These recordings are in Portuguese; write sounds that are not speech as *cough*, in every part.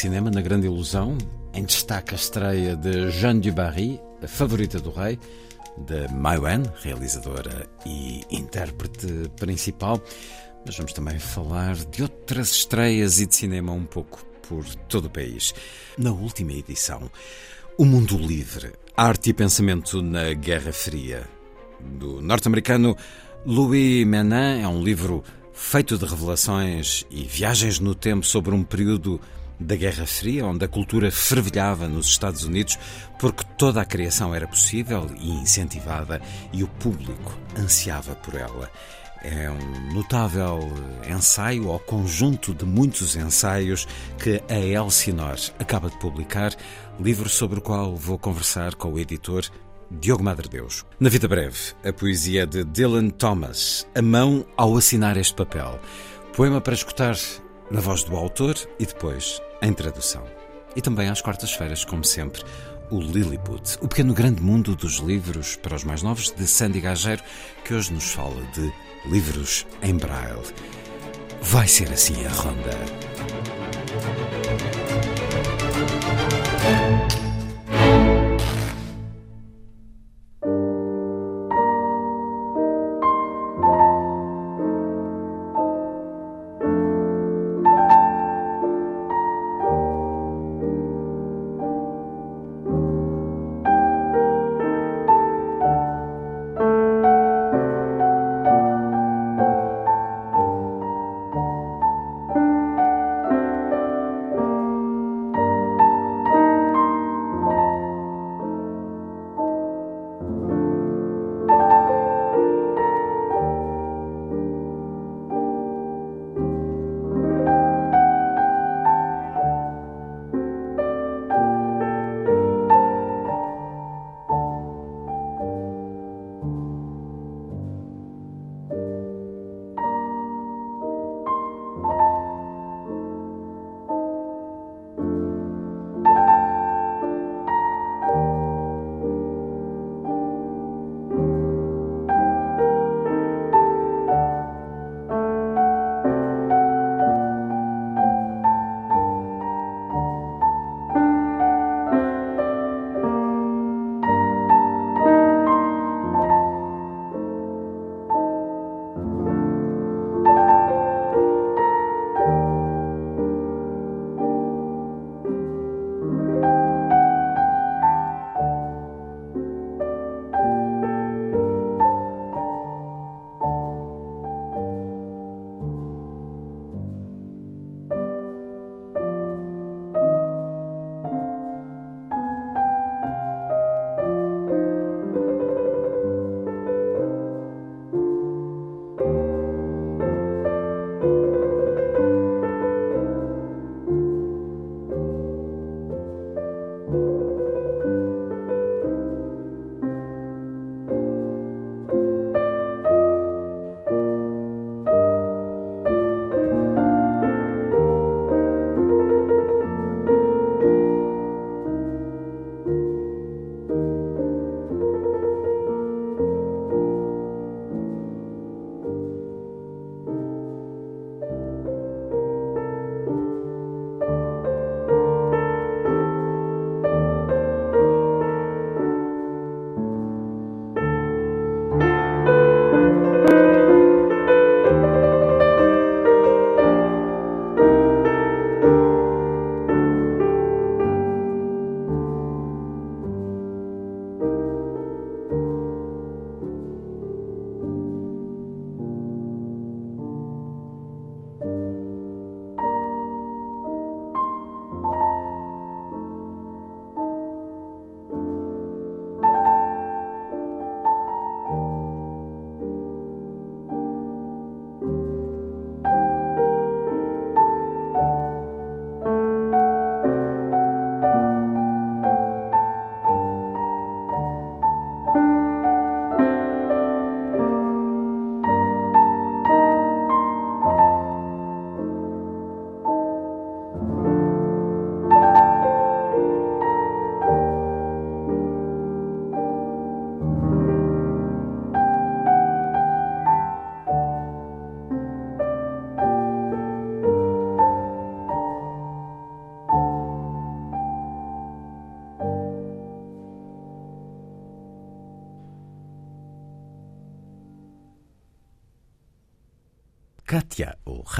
Cinema na Grande Ilusão. Em destaque a estreia de Jeanne du Barry, a favorita do rei, de Mai Wen, realizadora e intérprete principal. Mas vamos também falar de outras estreias e de cinema um pouco por todo o país. Na última edição, O Mundo Livre, Arte e Pensamento na Guerra Fria, do norte-americano Louis Menin, é um livro feito de revelações e viagens no tempo sobre um período da Guerra Fria, onde a cultura fervilhava nos Estados Unidos porque toda a criação era possível e incentivada e o público ansiava por ela. É um notável ensaio ou conjunto de muitos ensaios que a Elsinor acaba de publicar, livro sobre o qual vou conversar com o editor Diogo Madre Deus. Na Vida Breve, a poesia de Dylan Thomas, a mão ao assinar este papel. Poema para escutar na voz do autor e depois em tradução. E também às quartas-feiras, como sempre, o Lilliput, o pequeno grande mundo dos livros para os mais novos de Sandy Gageiro, que hoje nos fala de livros em braille. Vai ser assim a ronda.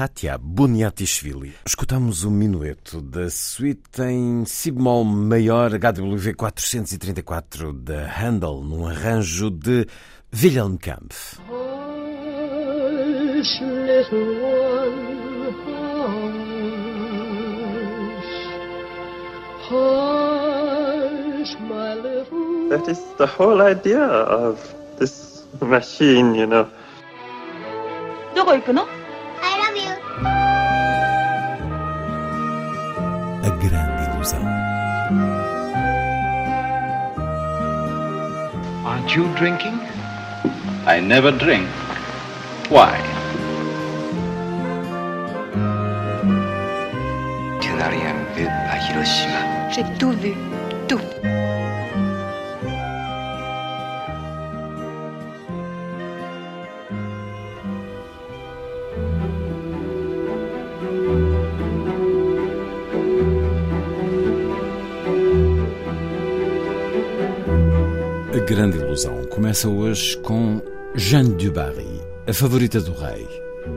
Katia, ou Hatia Buniatishvili. Escutamos o minueto da suíte em si bemol maior HWV 434 da Handel, num arranjo de Wilhelm Kampf. Hush, little one, hush, my little That is the whole idea of this machine, you know. どこ行くの Aren't you drinking? I never drink. Why? Tu n'as rien vu à Hiroshima. J'ai tout vu. Grande Ilusão começa hoje com Jeanne du Barry, a favorita do rei,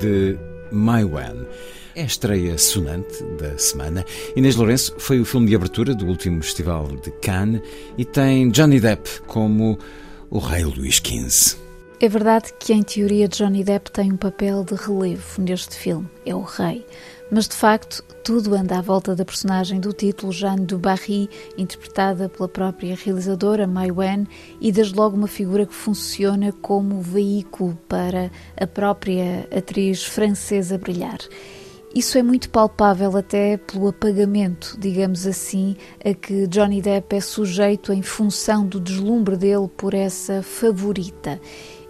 de Mai Wen. É a estreia sonante da semana. Inês Lourenço foi o filme de abertura do último Festival de Cannes e tem Johnny Depp como o rei Luís XV. É verdade que, em teoria, Johnny Depp tem um papel de relevo neste filme. É o rei. Mas de facto, tudo anda à volta da personagem do título, Jeanne du Barry, interpretada pela própria realizadora Mai Wen, e desde logo uma figura que funciona como veículo para a própria atriz francesa brilhar. Isso é muito palpável até pelo apagamento, digamos assim, a que Johnny Depp é sujeito em função do deslumbre dele por essa favorita.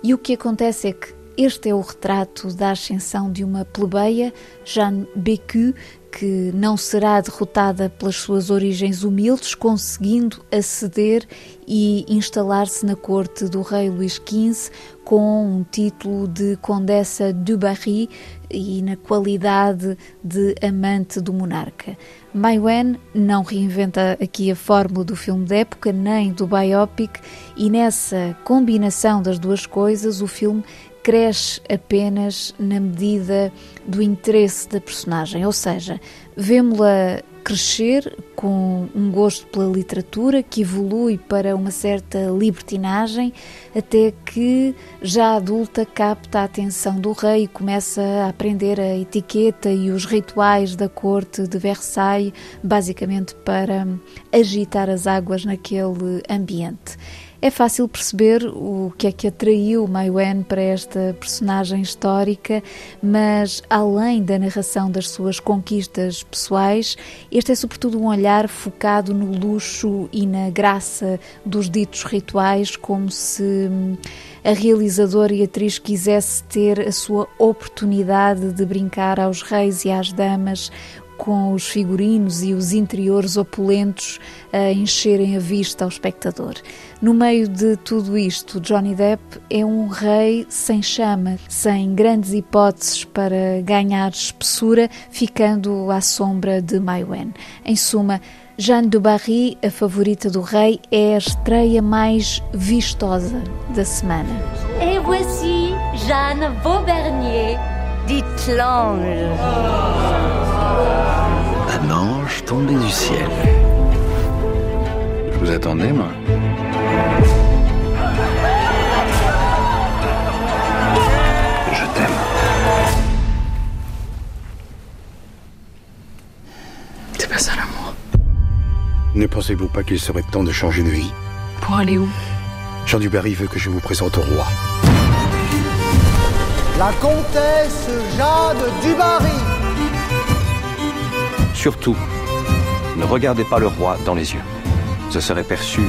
E o que acontece é que este é o retrato da ascensão de uma plebeia, Jeanne Bécu, que não será derrotada pelas suas origens humildes, conseguindo aceder e instalar-se na corte do rei Luís XV com um título de Condessa du Barry e na qualidade de amante do monarca. Mai Wen não reinventa aqui a fórmula do filme de época nem do biopic e nessa combinação das duas coisas o filme cresce apenas na medida do interesse da personagem, ou seja, vemos-la crescer com um gosto pela literatura que evolui para uma certa libertinagem, até que, já adulta, capta a atenção do rei e começa a aprender a etiqueta e os rituais da corte de Versailles, basicamente para agitar as águas naquele ambiente. É fácil perceber o que é que atraiu Mai Wen para esta personagem histórica, mas além da narração das suas conquistas pessoais, este é sobretudo um olhar focado no luxo e na graça dos ditos rituais, como se hum, a realizadora e atriz quisesse ter a sua oportunidade de brincar aos reis e às damas com os figurinos e os interiores opulentos a encherem a vista ao espectador. No meio de tudo isto, Johnny Depp é um rei sem chama, sem grandes hipóteses para ganhar espessura, ficando à sombra de Mai Wen. Em suma, Jeanne du Barry, a favorita do rei, é a estreia mais vistosa da semana. Et voici Jeanne Vaubernier, dite l'ange. Un ange tombé du ciel. Je vous attendais, moi. Je t'aime. C'est pas ça l'amour. Ne pensez-vous pas qu'il serait temps de changer de vie? Pour aller où? Jean Dubarry veut que je vous présente au roi. La comtesse Jeanne Dubarry. Surtout, ne regardez pas le roi dans les yeux. Ce serait perçu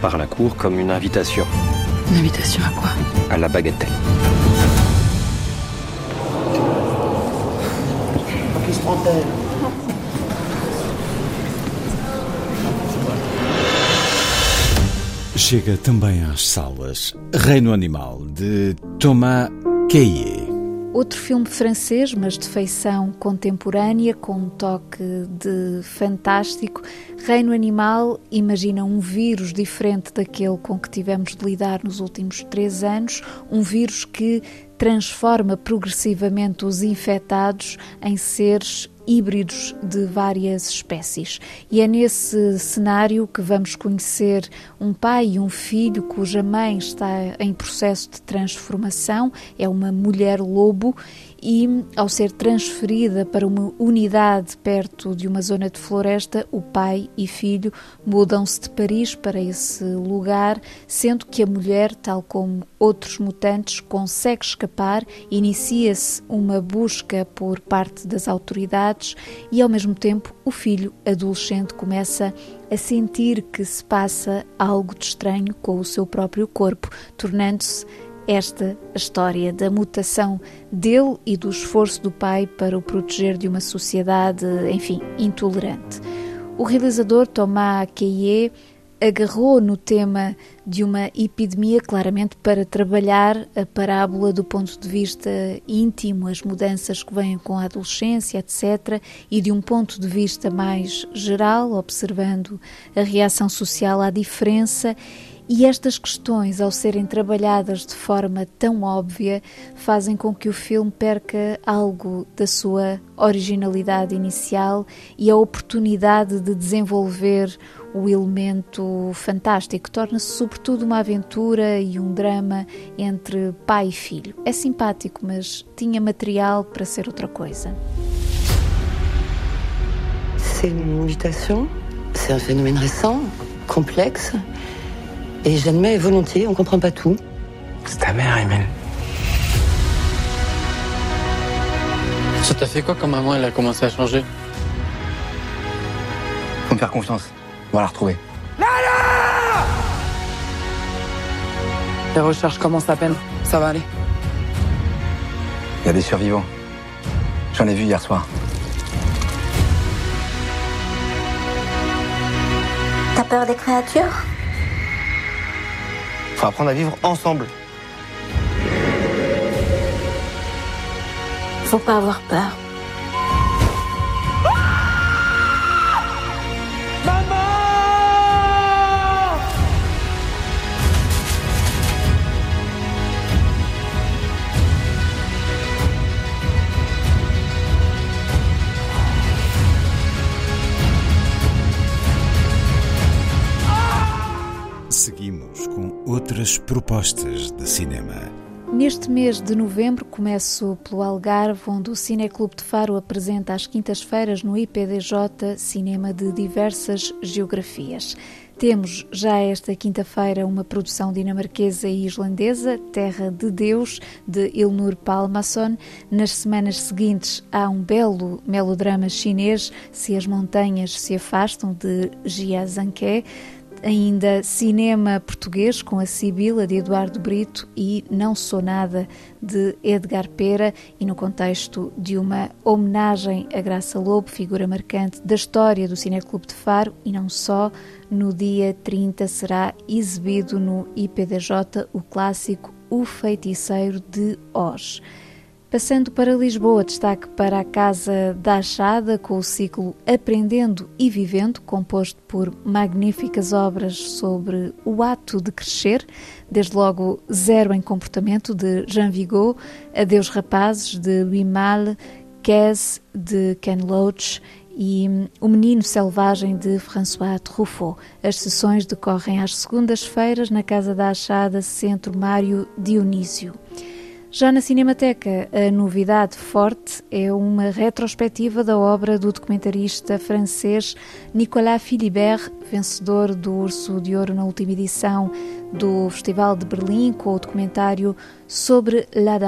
par la cour comme une invitation Une invitation à quoi? À la bagatelle. Qui se Chega também às salas Reino Animal, de Thomas Caillet. Outro filme francês, mas de feição contemporânea, com um toque de fantástico. Reino Animal imagina um vírus diferente daquele com que tivemos de lidar nos últimos três anos, um vírus que transforma progressivamente os infectados em seres híbridos de várias espécies. E é nesse cenário que vamos conhecer um pai e um filho cuja mãe está em processo de transformação, é uma mulher lobo e, ao ser transferida para uma unidade perto de uma zona de floresta, o pai e filho mudam-se de Paris para esse lugar, sendo que a mulher, tal como outros mutantes, consegue escapar, inicia-se uma busca por parte das autoridades e, ao mesmo tempo, o filho adolescente começa a sentir que se passa algo de estranho com o seu próprio corpo, tornando-se esta história da mutação dele e do esforço do pai para o proteger de uma sociedade, enfim, intolerante. O realizador Thomas Caillet agarrou no tema de uma epidemia claramente para trabalhar a parábola do ponto de vista íntimo, as mudanças que vêm com a adolescência, etc., e de um ponto de vista mais geral, observando a reação social à diferença e estas questões, ao serem trabalhadas de forma tão óbvia, fazem com que o filme perca algo da sua originalidade inicial e a oportunidade de desenvolver o elemento fantástico. Torna-se, sobretudo, uma aventura e um drama entre pai e filho. É simpático, mas tinha material para ser outra coisa. C'est une mutation, c'est un phénomène récent, complexe. Et j'admets volontiers, on comprend pas tout. C'est ta mère, Emile. Ça t'a fait quoi quand maman elle a commencé à changer? Faut me faire confiance. On va la retrouver. Lala Les recherches commencent à peine. Ça va aller. Il y a des survivants. J'en ai vu hier soir. T'as peur des créatures? Faut apprendre à vivre ensemble. Faut pas avoir peur. Outras propostas de cinema. Neste mês de novembro começo pelo Algarve, onde o Cineclube de Faro apresenta às quintas-feiras no IPDJ cinema de diversas geografias. Temos já esta quinta-feira uma produção dinamarquesa e islandesa, Terra de Deus, de Ilnur Palmason. Nas semanas seguintes há um belo melodrama chinês, Se as Montanhas se Afastam, de Jia Zanke ainda cinema português com a Sibila de Eduardo Brito e Não Sou Nada de Edgar Pera e no contexto de uma homenagem a Graça Lobo, figura marcante da história do Cineclube de Faro e não só, no dia 30 será exibido no IPDJ o clássico O Feiticeiro de Oz. Passando para Lisboa, destaque para a Casa da Achada, com o ciclo Aprendendo e Vivendo, composto por magníficas obras sobre o ato de crescer, desde logo Zero em Comportamento, de Jean Vigo, Adeus Rapazes, de Louis Malle, de Ken Loach e O Menino Selvagem, de François Truffaut. As sessões decorrem às segundas-feiras na Casa da Achada, Centro Mário Dionísio. Já na Cinemateca, a novidade forte é uma retrospectiva da obra do documentarista francês Nicolas Philibert, vencedor do Urso de Ouro na última edição do Festival de Berlim, com o documentário sobre La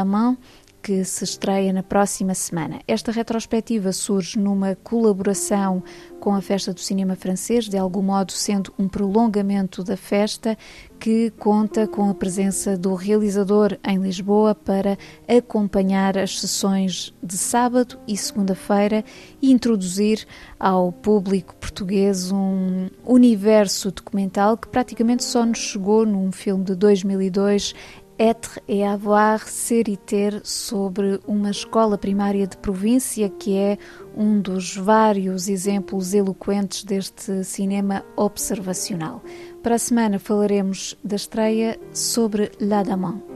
que se estreia na próxima semana. Esta retrospectiva surge numa colaboração com a Festa do Cinema Francês, de algum modo sendo um prolongamento da festa, que conta com a presença do realizador em Lisboa para acompanhar as sessões de sábado e segunda-feira e introduzir ao público português um universo documental que praticamente só nos chegou num filme de 2002 Être et avoir, ser e ter, sobre uma escola primária de província, que é um dos vários exemplos eloquentes deste cinema observacional. Para a semana falaremos da estreia sobre La.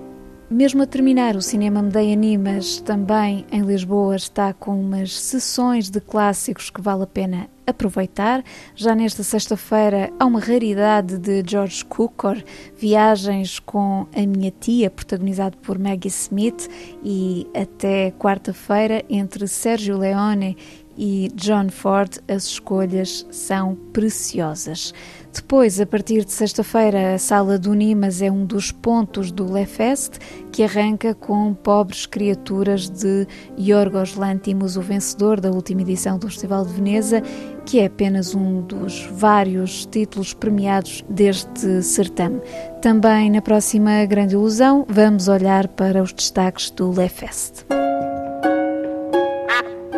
Mesmo a terminar, o Cinema Medeia Animas também em Lisboa está com umas sessões de clássicos que vale a pena aproveitar. Já nesta sexta-feira há uma raridade de George Cukor, Viagens com a Minha Tia, protagonizado por Maggie Smith, e até quarta-feira entre Sérgio Leone e John Ford, as escolhas são preciosas. Depois, a partir de sexta-feira, a Sala do Nimas é um dos pontos do Lefest, que arranca com Pobres Criaturas de Yorgos Lantimos, o vencedor da última edição do Festival de Veneza, que é apenas um dos vários títulos premiados deste certame. Também na próxima Grande Ilusão, vamos olhar para os destaques do Lefest.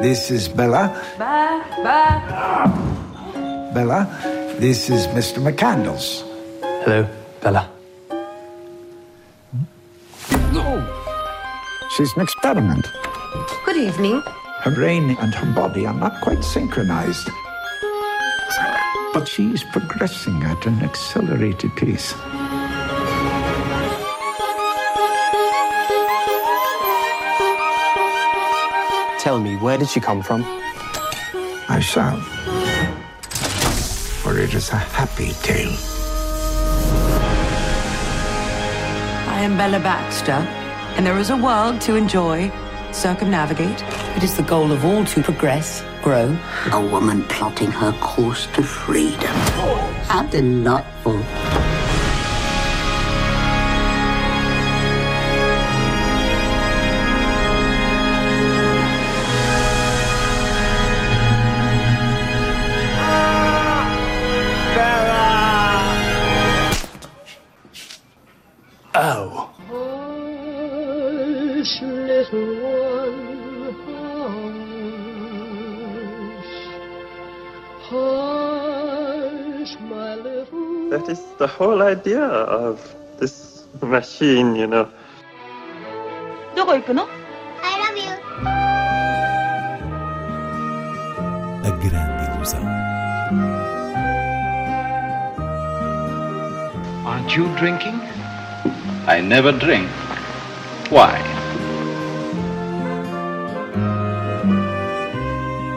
This is Bella. Ba, ba. Bella, this is Mr. McCandles. Hello, Bella. No! She's an experiment. Good evening. Her brain and her body are not quite synchronized. But she's progressing at an accelerated pace. Tell me, where did she come from? I shall. For it is a happy tale. I am Bella Baxter, and there is a world to enjoy, circumnavigate. It is the goal of all to progress, grow. A woman plotting her course to freedom. How delightful. whole idea of this machine, you know. どこ行くの I love you. A grande ilusão. Aren't you drinking? I never drink. Why?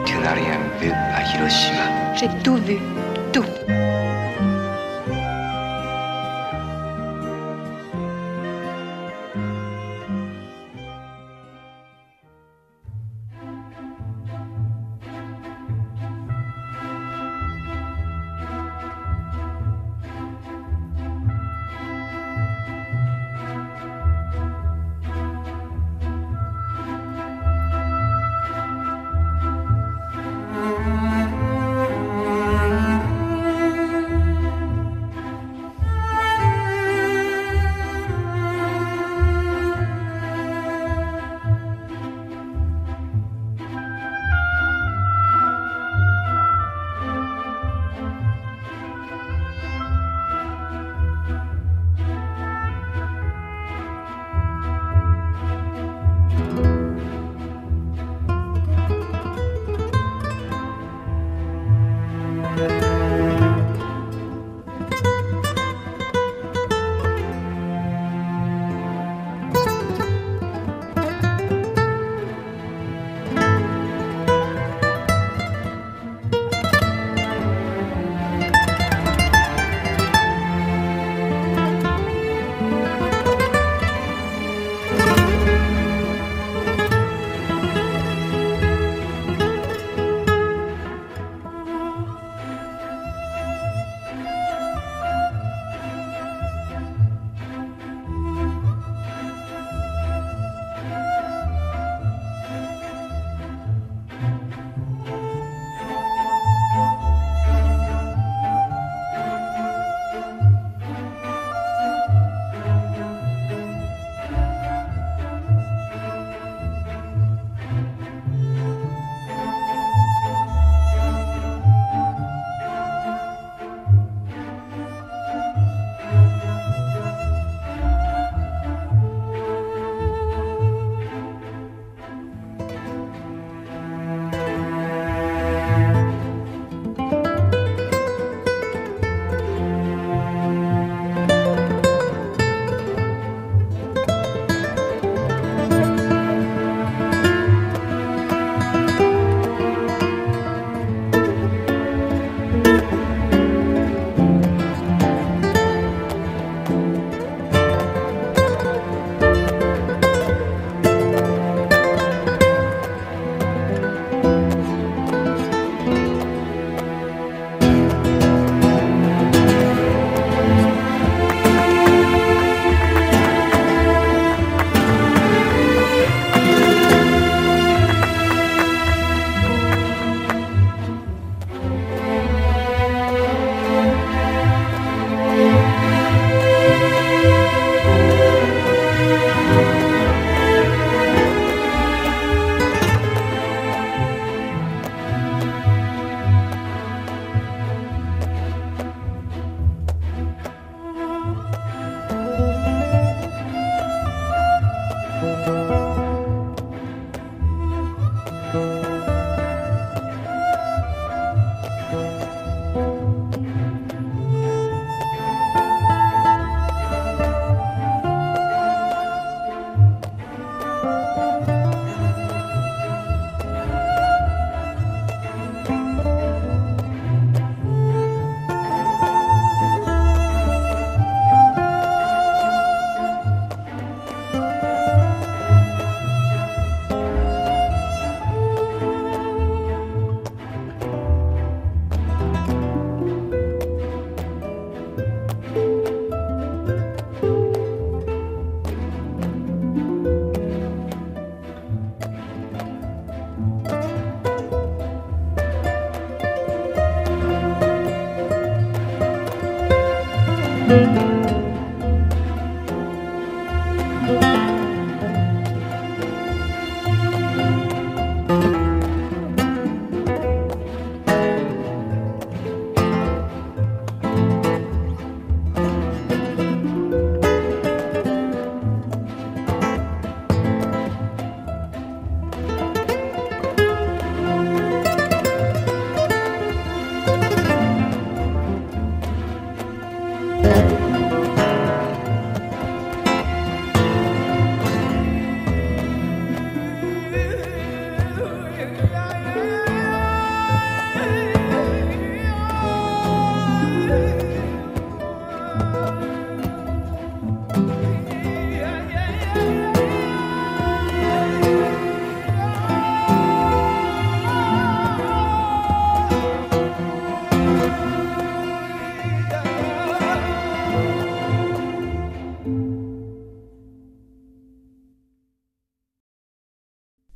Tu n'as rien vu à Hiroshima. J'ai tout vu.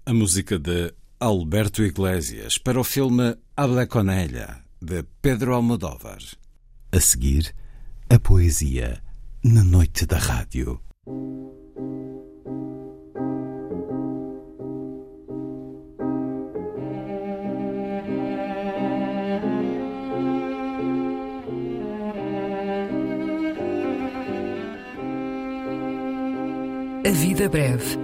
Tout. música de Alberto Iglesias para o filme Habla con ella, de Pedro Almodóvar. A seguir, a poesia na noite da rádio. A vida breve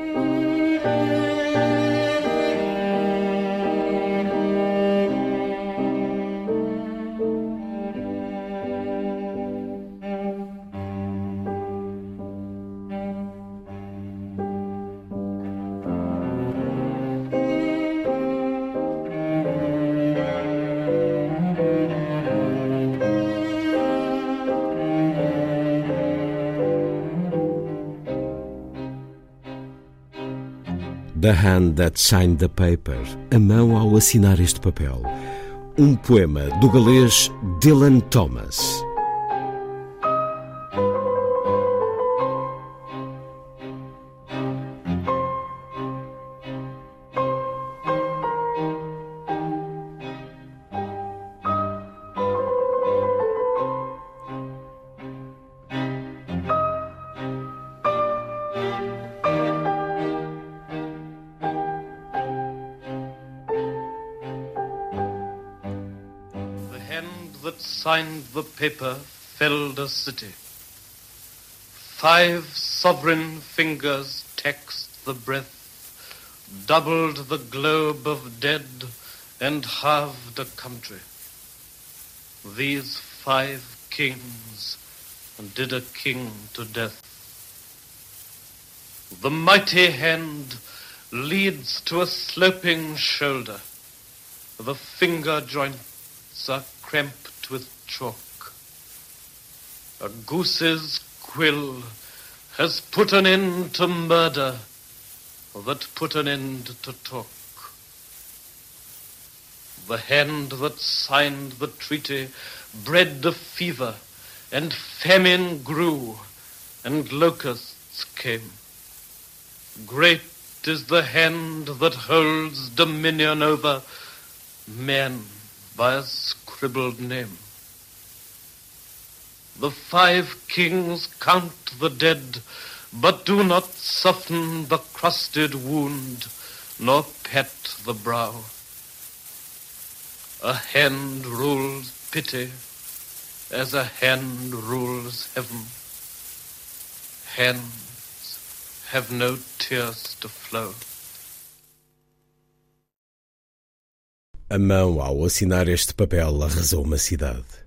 The Hand That Signed the Paper, a mão ao assinar este papel. Um poema do galês Dylan Thomas. Paper filled a city. Five sovereign fingers taxed the breath, doubled the globe of dead, and halved a country. These five kings did a king to death. The mighty hand leads to a sloping shoulder. The finger joints are cramped chalk. A goose's quill has put an end to murder that put an end to talk. The hand that signed the treaty bred the fever, and famine grew, and locusts came. Great is the hand that holds dominion over men by a scribbled name. The five kings count the dead, but do not soften the crusted wound, nor pet the brow. A hand rules pity as a hand rules heaven. Hands have no tears to flow. A mão, ao assinar este papel, arrasou uma cidade.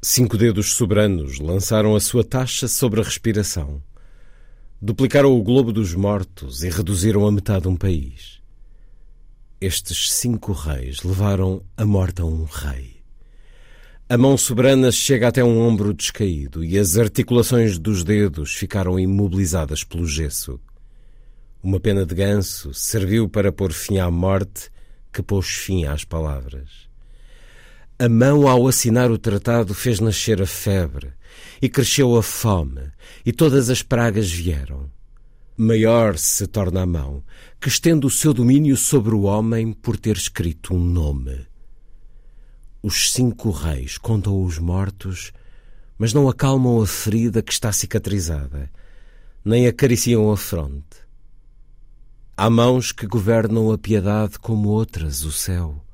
Cinco dedos soberanos lançaram a sua taxa sobre a respiração. Duplicaram o globo dos mortos e reduziram a metade um país. Estes cinco reis levaram a morte a um rei. A mão soberana chega até um ombro descaído e as articulações dos dedos ficaram imobilizadas pelo gesso. Uma pena de ganso serviu para pôr fim à morte que pôs fim às palavras. A mão, ao assinar o tratado, fez nascer a febre, e cresceu a fome, e todas as pragas vieram. maior se torna a mão, que estende o seu domínio sobre o homem por ter escrito um nome. Os cinco reis contam os mortos, mas não acalmam a ferida que está cicatrizada, nem acariciam a fronte. Há mãos que governam a piedade como outras o céu,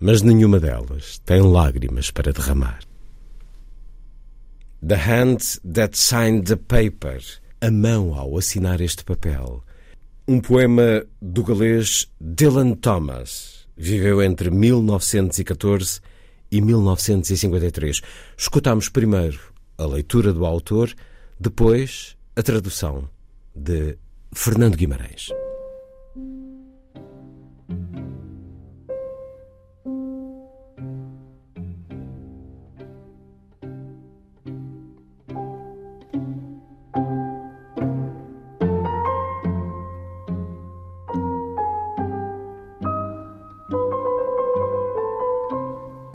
mas nenhuma delas tem lágrimas para derramar. The hand that signed the paper, a mão ao assinar este papel. Um poema do galês Dylan Thomas. Viveu entre 1914 e 1953. Escutamos primeiro a leitura do autor, depois a tradução de Fernando Guimarães.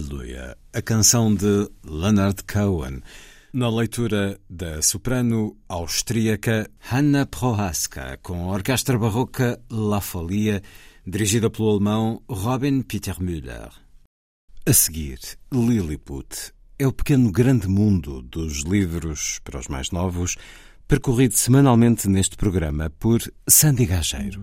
Hallelujah, a canção de Leonard Cohen, na leitura da soprano austríaca Hanna Prohaska, com a orquestra barroca La Folia, dirigida pelo alemão Robin Peter Müller. A seguir, Lilliput é o pequeno grande mundo dos livros para os mais novos, percorrido semanalmente neste programa por Sandy Gageiro.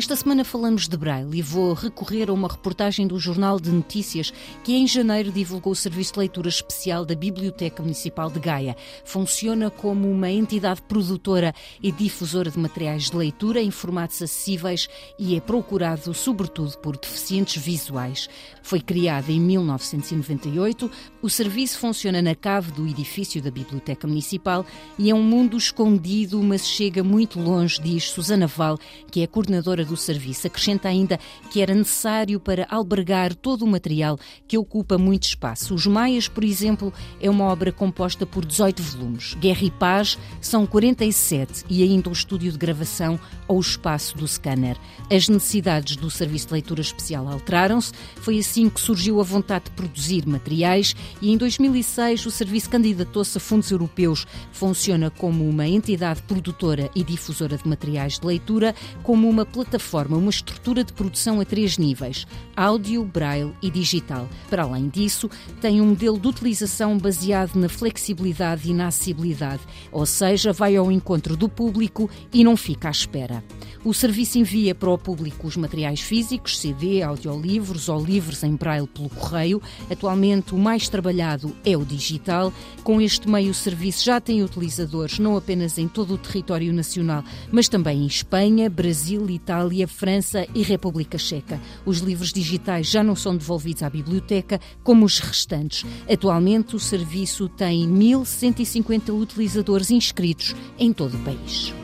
Esta semana falamos de Braille e vou recorrer a uma reportagem do Jornal de Notícias que em janeiro divulgou o serviço de leitura especial da Biblioteca Municipal de Gaia. Funciona como uma entidade produtora e difusora de materiais de leitura em formatos acessíveis e é procurado sobretudo por deficientes visuais. Foi criado em 1998, o serviço funciona na cave do edifício da Biblioteca Municipal e é um mundo escondido, mas chega muito longe, diz Susana Val, que é coordenadora do serviço. Acrescenta ainda que era necessário para albergar todo o material que ocupa muito espaço. Os Maias, por exemplo, é uma obra composta por 18 volumes. Guerra e Paz são 47 e ainda o estúdio de gravação ou o espaço do scanner. As necessidades do serviço de leitura especial alteraram-se. Foi assim que surgiu a vontade de produzir materiais e em 2006 o serviço candidatou-se a fundos europeus. Funciona como uma entidade produtora e difusora de materiais de leitura, como uma plataforma, uma estrutura de produção a três níveis: áudio, braille e digital. Para além disso, tem um modelo de utilização baseado na flexibilidade e na acessibilidade, ou seja, vai ao encontro do público e não fica à espera. O serviço envia para o público os materiais físicos, CD, audiolivros ou livros em braille pelo correio. Atualmente, o mais trabalhado é o digital. Com este meio, o serviço já tem utilizadores não apenas em todo o território nacional, mas também em Espanha, Brasil, Itália, França e República Checa. Os livros digitais já não são devolvidos à biblioteca, como os restantes. Atualmente, o serviço tem 1.150 utilizadores inscritos em todo o país.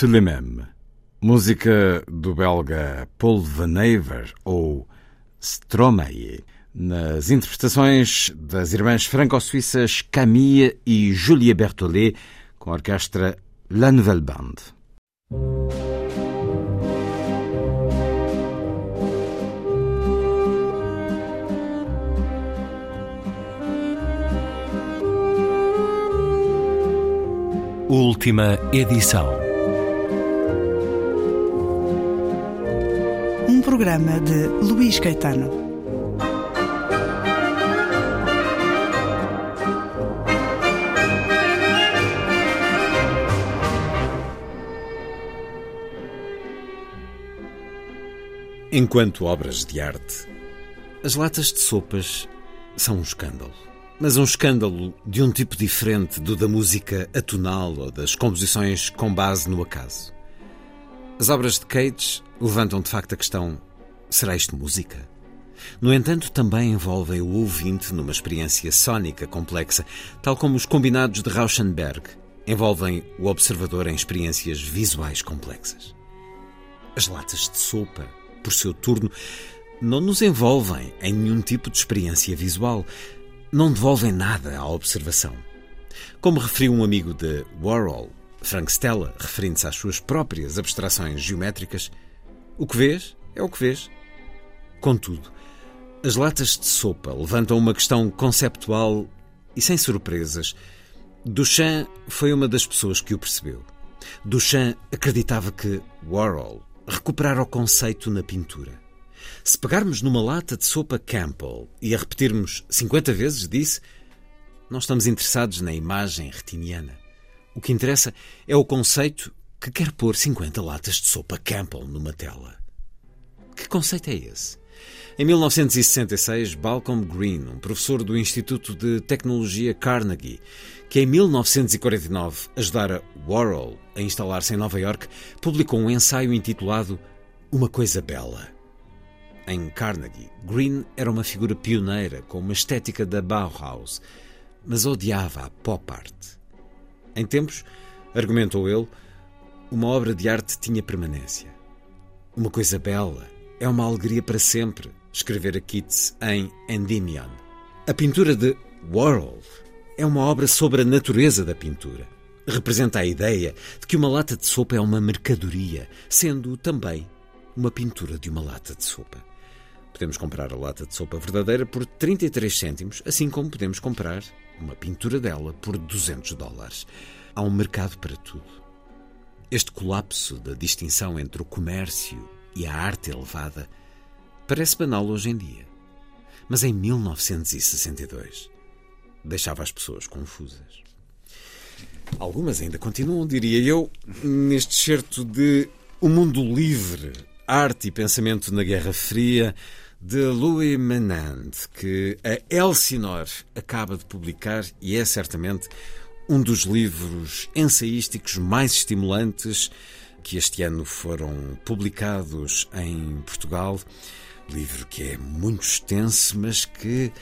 Tulemem, música do belga Paul Van Aver ou Stromae, nas interpretações das irmãs franco-suíças Camille e Julie Berthollet, com a orquestra La Nouvelle Bande. Última edição. Programa de Luís Caetano. Enquanto obras de arte, as latas de sopas são um escândalo. Mas um escândalo de um tipo diferente do da música atonal ou das composições com base no acaso. As obras de Cage levantam de facto a questão: será isto música? No entanto, também envolvem o ouvinte numa experiência sónica complexa, tal como os combinados de Rauschenberg envolvem o observador em experiências visuais complexas. As latas de sopa, por seu turno, não nos envolvem em nenhum tipo de experiência visual, não devolvem nada à observação. Como referiu um amigo de Warhol, Frank Stella, referindo-se às suas próprias abstrações geométricas, o que vês é o que vês. Contudo, as latas de sopa levantam uma questão conceptual e sem surpresas. Duchamp foi uma das pessoas que o percebeu. Duchamp acreditava que Warhol recuperara o conceito na pintura. Se pegarmos numa lata de sopa Campbell e a repetirmos 50 vezes, disse, não estamos interessados na imagem retiniana. O que interessa é o conceito que quer pôr 50 latas de sopa Campbell numa tela. Que conceito é esse? Em 1966, Balcom Green, um professor do Instituto de Tecnologia Carnegie, que em 1949 ajudara Warhol a instalar-se em Nova York, publicou um ensaio intitulado Uma Coisa Bela. Em Carnegie, Green era uma figura pioneira com uma estética da Bauhaus, mas odiava a pop art. Em tempos, argumentou ele, uma obra de arte tinha permanência. Uma coisa bela é uma alegria para sempre, escrevera Keats em Endymion. A pintura de Warhol é uma obra sobre a natureza da pintura. Representa a ideia de que uma lata de sopa é uma mercadoria, sendo também uma pintura de uma lata de sopa. Podemos comprar a lata de sopa verdadeira por 33 cêntimos, assim como podemos comprar uma pintura dela por 200 dólares. Há um mercado para tudo. Este colapso da distinção entre o comércio e a arte elevada parece banal hoje em dia. Mas em 1962 deixava as pessoas confusas. Algumas ainda continuam, diria eu, neste certo de O Mundo Livre, Arte e Pensamento na Guerra Fria, de Louis Menand, que a Elsinore acaba de publicar e é certamente um dos livros ensaísticos mais estimulantes que este ano foram publicados em Portugal. Livro que é muito extenso, mas que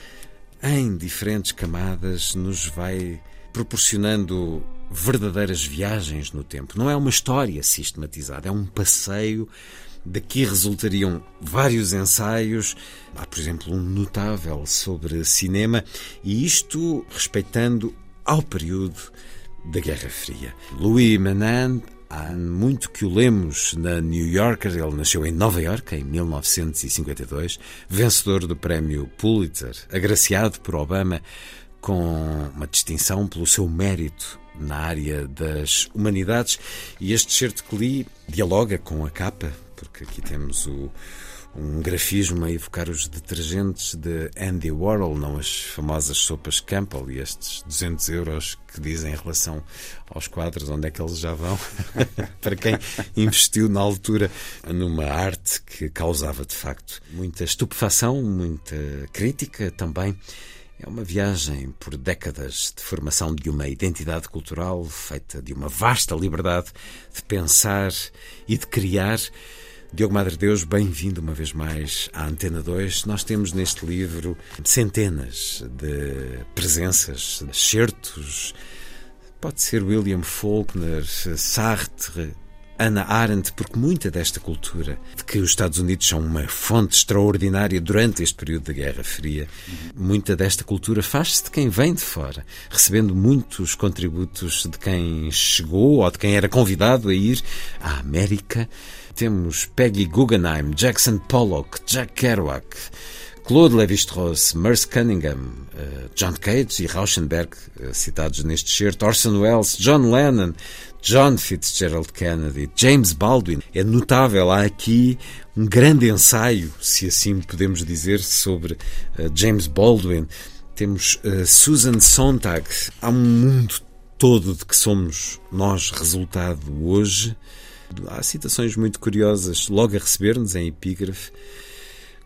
em diferentes camadas nos vai proporcionando verdadeiras viagens no tempo. Não é uma história sistematizada, é um passeio Daqui resultariam vários ensaios, há, por exemplo, um notável sobre cinema, e isto respeitando ao período da Guerra Fria. Louis Menand, há muito que o lemos na New Yorker, ele nasceu em Nova York em 1952, vencedor do prémio Pulitzer, agraciado por Obama com uma distinção pelo seu mérito na área das humanidades, e este certo que li dialoga com a capa porque aqui temos o, um grafismo a evocar os detergentes de Andy Warhol, não as famosas sopas Campbell e estes 200 euros que dizem em relação aos quadros, onde é que eles já vão, *laughs* para quem investiu na altura numa arte que causava de facto muita estupefação, muita crítica também. É uma viagem por décadas de formação de uma identidade cultural feita de uma vasta liberdade de pensar e de criar Diogo Madre Deus, bem-vindo uma vez mais à Antena 2. Nós temos neste livro centenas de presenças, de certos. Pode ser William Faulkner, Sartre, Hannah Arendt, porque muita desta cultura de que os Estados Unidos são uma fonte extraordinária durante este período da Guerra Fria, muita desta cultura faz-se de quem vem de fora, recebendo muitos contributos de quem chegou ou de quem era convidado a ir à América. Temos Peggy Guggenheim, Jackson Pollock, Jack Kerouac. Claude Lévi-Strauss, Merce Cunningham, uh, John Cage e Rauschenberg, uh, citados neste certo, Orson Welles, John Lennon, John Fitzgerald Kennedy, James Baldwin. É notável, há aqui um grande ensaio, se assim podemos dizer, sobre uh, James Baldwin. Temos Susan Sontag. Há um mundo todo de que somos nós resultado hoje. Há citações muito curiosas logo a receber-nos em epígrafe.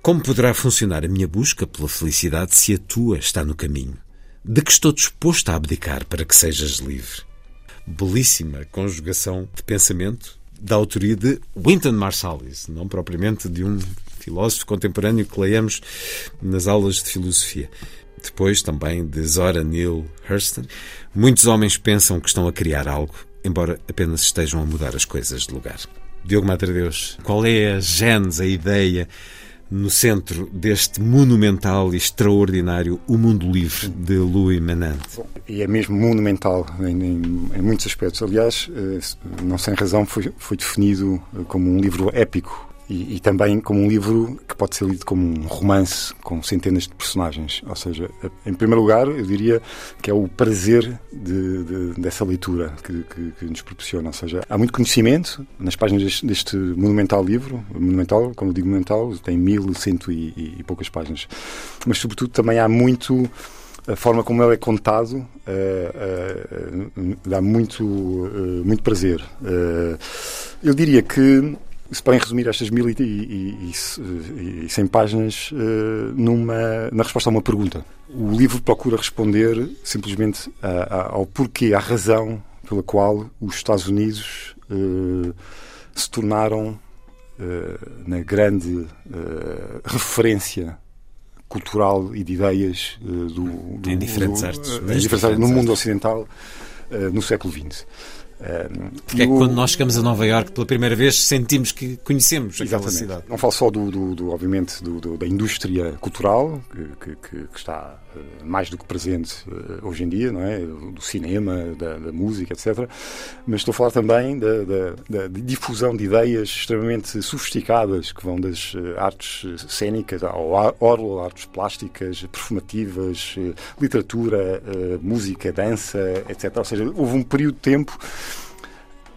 Como poderá funcionar a minha busca pela felicidade se a tua está no caminho? De que estou disposto a abdicar para que sejas livre? Belíssima conjugação de pensamento da autoria de Wynton Marsalis, não propriamente de um filósofo contemporâneo que leiamos nas aulas de filosofia. Depois também de Zora Neale Hurston. Muitos homens pensam que estão a criar algo, embora apenas estejam a mudar as coisas de lugar. Diogo Madre Deus, qual é a gênese, a ideia no centro deste monumental e extraordinário O Mundo Livre de Louis Menand. E é mesmo monumental em, em, em, muitos aspectos. Aliás, eh, não sem razão, foi, foi definido como um livro épico e, e, também como um livro que pode ser lido como um romance com centenas de personagens. Ou seja, em primeiro lugar, eu diria que é o prazer de, de, dessa leitura que, que, que, nos proporciona. Ou seja, há muito conhecimento nas páginas deste, deste monumental livro. Monumental, eu digo monumental, tem mil cento e, e poucas páginas. Mas, sobretudo, também há muito a forma como ele é contado uh, uh, dá muito, uh, muito prazer. eu diria que se podem resumir estas mil e, e, e, e cem páginas uh, numa, na resposta a uma pergunta. O livro procura responder simplesmente a, a, ao porquê, à razão pela qual os Estados Unidos uh, se tornaram uh, na grande referência cultural e de ideias do, do, em diferentes do, artes, em diferentes artes no mundo ocidental no século XX. Porque é que quando nós chegamos a Nova Iorque pela primeira vez sentimos que conhecemos aquela cidade. Não falo só do, do, do obviamente do, do, da indústria cultural que, que, que, está uh, mais do que presente uh, hoje em dia, não é, do cinema, da, da, música, etc. Mas estou a falar também da, da, da difusão de ideias extremamente sofisticadas que vão das uh, artes cênicas ao oral, artes plásticas, perfumativas, literatura, música, dança, etc. Ou seja, houve um período de tempo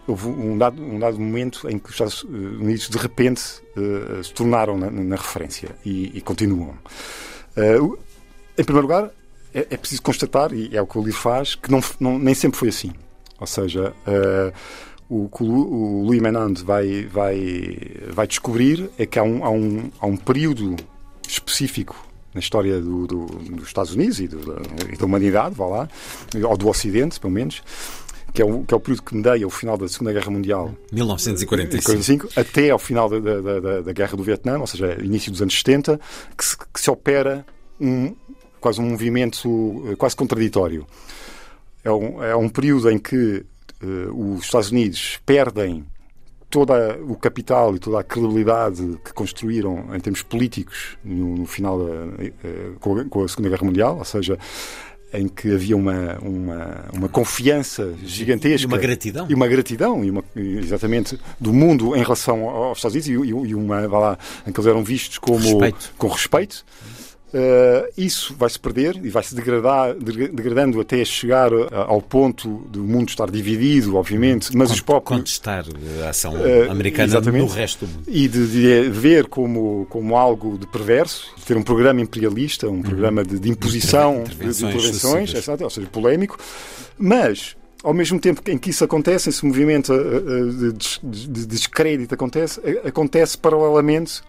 houve um dado, um dado momento em que os Estados Unidos de repente uh, se tornaram na, na referência e, e continuam. Uh, em primeiro lugar, é, é, preciso constatar, e é o que o livro faz, que não, não nem sempre foi assim. Ou seja, o que o Louis Menand vai, vai, vai descobrir é que há um, há um, há um período específico na história do, do, dos Estados Unidos e, do, e da humanidade, vá lá, ou do Ocidente, pelo menos, que é o, que é o período que medeia o final da Segunda Guerra Mundial. 1945. até ao final da, da, da, da, Guerra do Vietnã, ou seja, início dos anos 70, que se, que se opera um, quase um movimento eh, quase contraditório. É um, é um período em que uh, os Estados Unidos perdem todo o capital e toda a credibilidade que construíram em termos políticos no, no final da, a, com a Segunda Guerra Mundial, ou seja, em que havia uma, uma, uma confiança gigantesca. E uma gratidão. E uma gratidão, e uma, exatamente, do mundo em relação aos Estados Unidos, e, e uma, lá, em que eles eram vistos como, respeito. com respeito. Uh, isso vai-se perder e vai-se degradar, degradando até chegar uh, ao ponto do mundo estar dividido, obviamente, mas os próprios... Contestar a ação uh, americana no resto do mundo. E de, de, ver como, como algo de perverso, de ter um programa imperialista, um uhum. programa de, de imposição, intervenções de intervenções, exato, ou seja, polémico, mas ao mesmo tempo em que isso acontece, esse movimento de, descrédito acontece, acontece paralelamente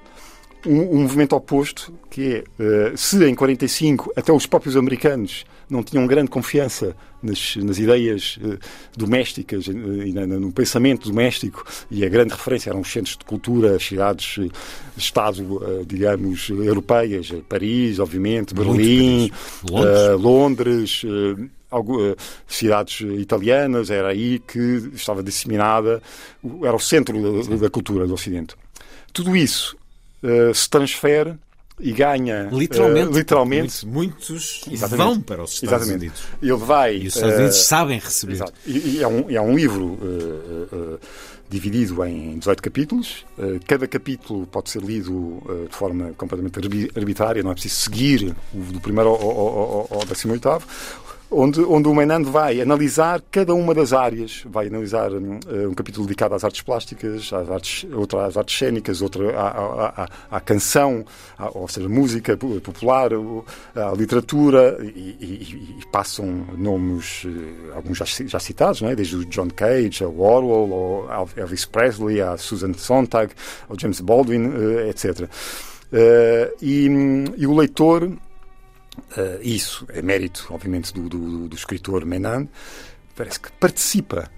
um, um movimento oposto, que é, uh, se em 45 até os próprios americanos não tinham grande confiança nas, nas ideias uh, domésticas uh, e no pensamento doméstico, e a grande referência eram os centros de cultura, as cidades uh, Estado, digamos, europeias, Paris, obviamente, Berlim, Londres, Londres cidades italianas, era aí que estava disseminada, era o centro da, da cultura do Ocidente. Tudo isso se transfere e ganha literalmente, uh, literalmente muitos vão para os Estados exatamente. Unidos. Ele vai e os Estados Unidos uh, sabem receber. Exato. E, e é, um, é um livro uh, dividido em 18 capítulos. cada capítulo pode ser lido de forma completamente arbitrária, não é preciso seguir o, do primeiro ao, ao, ao, ao 18 onde, onde o Menand vai analisar cada uma das áreas, vai analisar um, um capítulo dedicado às artes plásticas, às artes, outro às artes cênicas, outro à, à, à, à canção, à, ou seja, música popular, à literatura, e, e, e passam nomes, eh, alguns já, já, citados, não é? desde o John Cage, ao Orwell, ao Elvis Presley, a Susan Sontag, ao James Baldwin, eh, etc. Uh, eh, e, e o leitor Uh, isso é mérito, obviamente, do, do, do escritor Menan. Parece que participa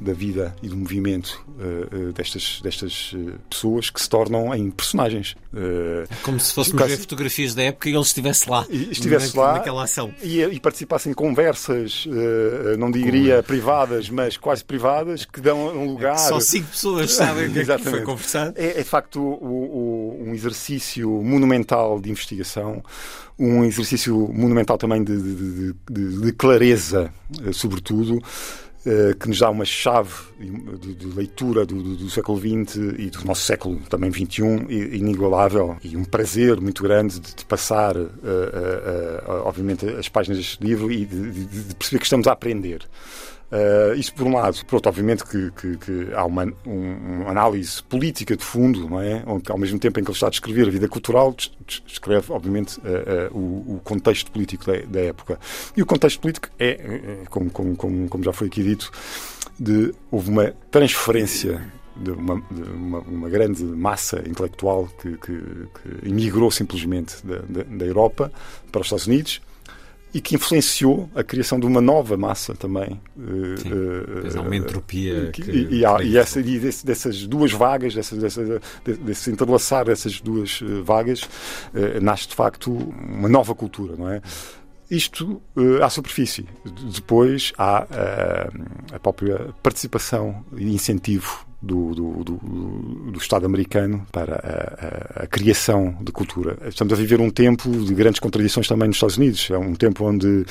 da, vida e do movimento uh, uh, destas, destas pessoas que se tornam em personagens. é como se fôssemos ver fotografias da época e ele estivesse lá. E estivesse na, lá naquela ação. E, e participasse em conversas, não diria privadas, mas quase privadas, que dão um lugar. É que só cinco pessoas sabem o que, é que foi conversado. É, é de facto o, o, exercício monumental de investigação um exercício monumental também de, de, de, de clareza, eh, sobretudo, eh, que nos dá uma chave de, leitura do, do, do, século XX e do nosso século também XXI inigualável e um prazer muito grande de, passar, uh, uh, uh, obviamente, as páginas deste livro e de, perceber que estamos a aprender. Uh, isso por um lado. Por outro, obviamente que, que, que há uma, um, uma, análise política de fundo, não é? Onde, ao mesmo tempo em que ele está a descrever a vida cultural, descreve, obviamente, uh, uh, o, o, contexto político da, da, época. E o contexto político é, como, como, como, como já foi aqui dito, de, houve uma transferência de uma, de uma, uma, grande massa intelectual que, que, que emigrou simplesmente da, da, da Europa para os Estados Unidos e que influenciou a criação de uma nova massa também. Sim, uh, uma entropia. Que, e, e, há, e, essa, e desse, dessas duas vagas, dessas, dessa, desse entrelaçar dessas duas eh, vagas, uh, nasce de facto uma nova cultura, não é? Isto uh, à superfície. Depois há uh, a própria participação e incentivo do, do, do, do, Estado americano para a, a, a, criação de cultura. Estamos a viver um tempo de grandes contradições também nos Estados Unidos. É um tempo onde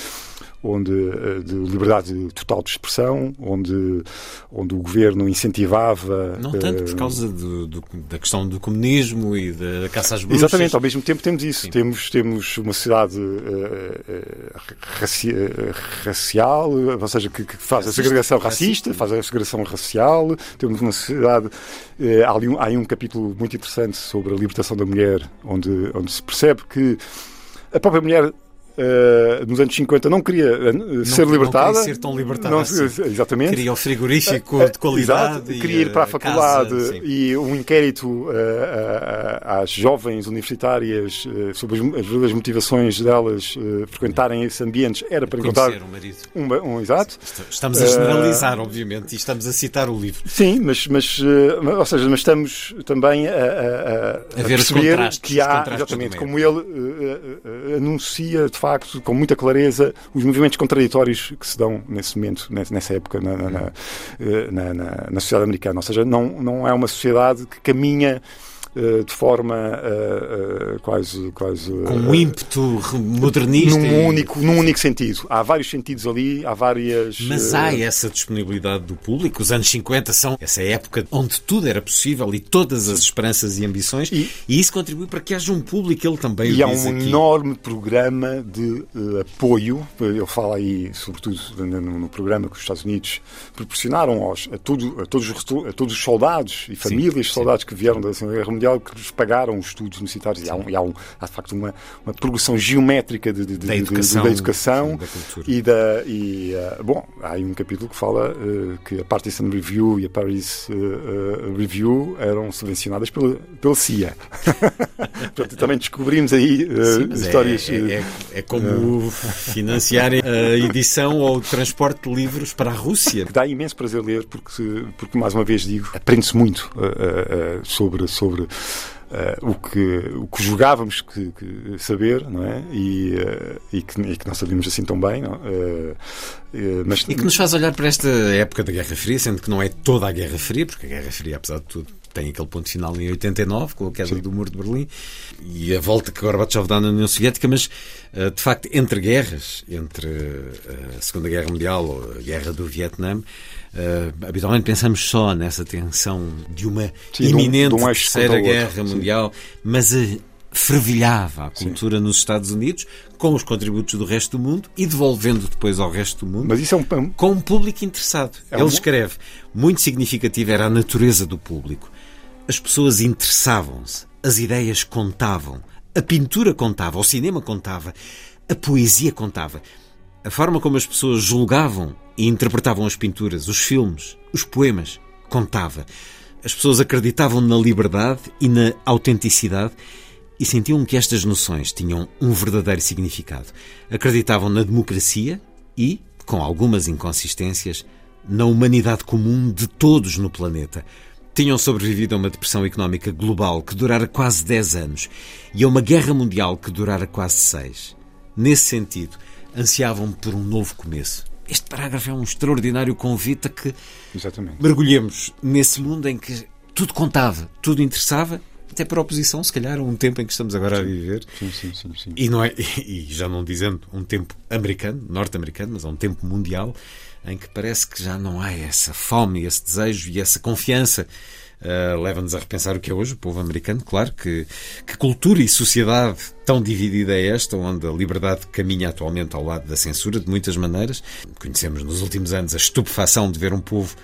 onde eh, de liberdade total de expressão, onde, onde o governo incentivava. Não tanto por eh, causa do, do, da questão do comunismo e da caça às bruxas. Exatamente, ao mesmo tempo temos isso. Temos, temos uma sociedade uh, raci racial, ou seja, que, que faz racista, a segregação racista, faz a segregação racial. Temos uma sociedade. Uh, há, ali um, há aí um capítulo muito interessante sobre a libertação da mulher, onde, onde se percebe que a própria mulher uh, nos anos 50 não queria uh, não, ser libertada. Não queria ser tão libertada não, assim. Exatamente. Queria o frigorífico uh, de qualidade. Exato. Queria ir para a faculdade casa, e um inquérito às jovens universitárias sobre as, as motivações delas frequentarem esses ambientes era para encontrar um marido. Um, um, exato. Estamos a generalizar, obviamente, e estamos a citar o livro. Sim, mas, mas ou seja, mas estamos também a, a, a, a ver perceber que há, exatamente, como ele anuncia de facto facto, com muita clareza, os movimentos contraditórios que se dão nesse momento, nessa época, na, na, na, na sociedade americana. Ou seja, não, não é uma sociedade que caminha eh, de forma uh, uh, quase, quase. Com um ímpeto modernista. Num, único, num único sentido. Há vários sentidos ali, há várias. Mas há essa disponibilidade do público. Os anos 50 são essa época onde tudo era possível e todas as esperanças e ambições, e, e isso contribui para que haja um público, ele também. E há um aqui. enorme programa de apoio. Ele fala aí, sobretudo no, no, programa que os Estados Unidos proporcionaram aos, a, a, todos, a todos os soldados e famílias sim, de soldados sim. que vieram da Segunda Guerra Mundial Que lhes pagaram os estudos universitários. E há, um, e há, um, há de facto uma, uma progressão geométrica de, de, da educação, da educação sim, da e da. E, uh, bom, há aí um capítulo que fala uh, que a Partisan Review e a Paris uh, Review eram subvencionadas pela, pela CIA. *laughs* Portanto, também descobrimos aí sim, histórias. É, é, é, é como financiar a edição ou o transporte de livros para a Rússia. Dá imenso prazer ler, porque, porque mais uma vez digo, aprende-se muito sobre. sobre Uh, o, que, o que julgávamos que, que saber, não é? E, uh, e, que, e, que, não sabíamos assim tão bem? Uh, mas... E que nos faz olhar para esta época da Guerra Fria, sendo que não é toda a Guerra Fria, porque a Guerra Fria, apesar de tudo, tem aquele ponto final em 89, com a queda Sim. do Muro de Berlim e a volta que Gorbachev dá na União Soviética, mas de facto, entre guerras, entre a Segunda Guerra Mundial ou a Guerra do Vietnã, Uh, habitualmente pensamos só nessa tensão de uma Sim, iminente de um, de um terceira guerra mundial, mas uh, fervilhava a cultura Sim. nos Estados Unidos com os contributos do resto do mundo e devolvendo depois ao resto do mundo mas isso é um... com um público interessado. É Ele um... escreve, muito significativa era a natureza do público. As pessoas interessavam-se, as ideias contavam, a pintura contava, o cinema contava, a poesia contava. A forma como as pessoas julgavam e interpretavam as pinturas, os filmes, os poemas, contava. As pessoas acreditavam na liberdade e na autenticidade e sentiam que estas noções tinham um verdadeiro significado. Acreditavam na democracia e, com algumas inconsistências, na humanidade comum de todos no planeta. Tinham sobrevivido a uma depressão económica global que durara quase 10 anos e a uma guerra mundial que durara quase 6. Nesse sentido, ansiavam por um novo começo. Este parágrafo é um extraordinário convite a que Exatamente. mergulhemos nesse mundo em que tudo contava, tudo interessava, até para a oposição, se calhar, um tempo em que estamos agora sim. a viver. Sim, sim, sim, sim. E, não é, *laughs* e já não dizendo um tempo americano, norte-americano, mas é um tempo mundial, em que parece que já não há essa fome, esse desejo e essa confiança uh, leva-nos a repensar o que é hoje o povo americano. Claro que, que cultura e sociedade tão dividida é esta, onde a liberdade caminha atualmente ao lado da censura de muitas maneiras. Conhecemos nos últimos anos a estupefação de ver um povo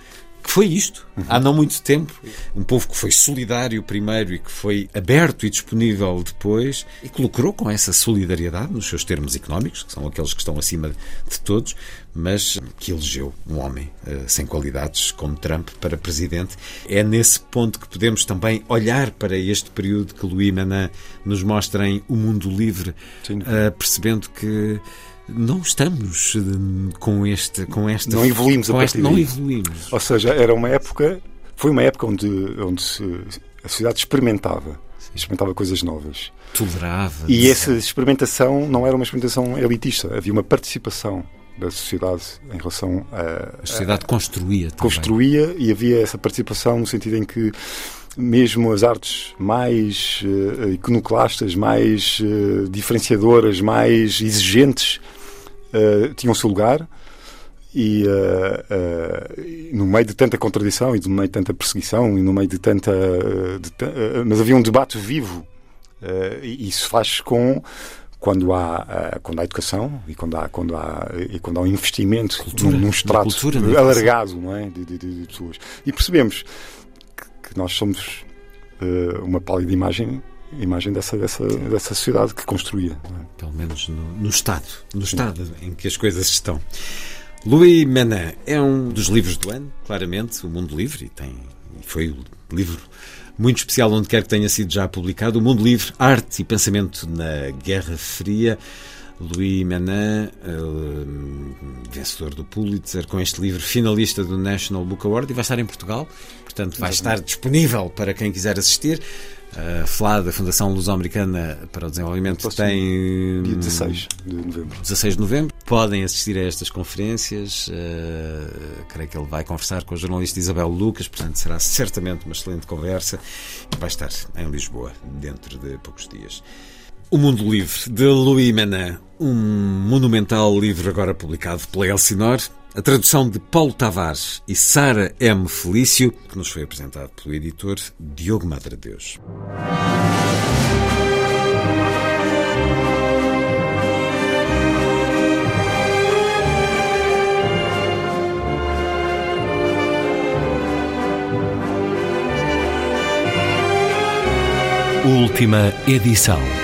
que foi isto, uhum. há não muito tempo. Um povo que foi solidário primeiro e que foi aberto e disponível depois e que lucrou com essa solidariedade nos seus termos económicos, que são aqueles que estão acima de todos, mas que elegeu um homem uh, sem qualidades como Trump para presidente. É nesse ponto que podemos também olhar para este período que Louis Manin nos mostra em O Mundo Livre, uh, percebendo que não estamos eh, com este com esta não evoluímos com a este, não evoluímos. Ou seja era uma época foi uma época onde onde se, a sociedade experimentava experimentava coisas novas. Tolerava e essa experimentação não era uma experimentação elitista havia uma participação da sociedade em relação a a sociedade a, construía também. construía e havia essa participação no sentido em que mesmo as artes mais uh, iconoclastas, mais uh, diferenciadoras, mais exigentes, uh, tinham o seu lugar. E no meio de tanta contradição e no meio de tanta perseguição e no meio de tanta. De, mas havia um debate vivo. e isso faz com quando há, quando há educação e quando há, quando há, e quando há um investimento cultura, num, extrato cultura, alargado não é? de, de, de, pessoas. E percebemos que nós somos uh, uma pálida imagem imagem dessa, dessa, dessa sociedade que construía. É? Pelo menos no, no Estado, no Sim. Estado em que as coisas estão. Louis Manin é um dos livros do ano, claramente, O Mundo Livre, e tem, foi o livro muito especial onde quer que tenha sido já publicado, O Mundo Livre, Arte e Pensamento na Guerra Fria. Louis Manin, vencedor do Pulitzer, com este livro, finalista do National Book Award, e vai estar em Portugal, portanto vai estar disponível para quem quiser assistir. A FLAD, a Fundação Luso-Americana para o Desenvolvimento, tem. Dia 16 de novembro. 16 de novembro. Podem assistir a estas conferências. Uh, creio que ele vai conversar com a jornalista Isabel Lucas, portanto será certamente uma excelente conversa. Vai estar em Lisboa dentro de poucos dias. O Mundo Livre, de Louis Manin, um monumental livro agora publicado pela Elsinor, a tradução de Paulo Tavares e Sara M. Felício, que nos foi apresentado pelo editor Diogo Madre Deus. Última edição.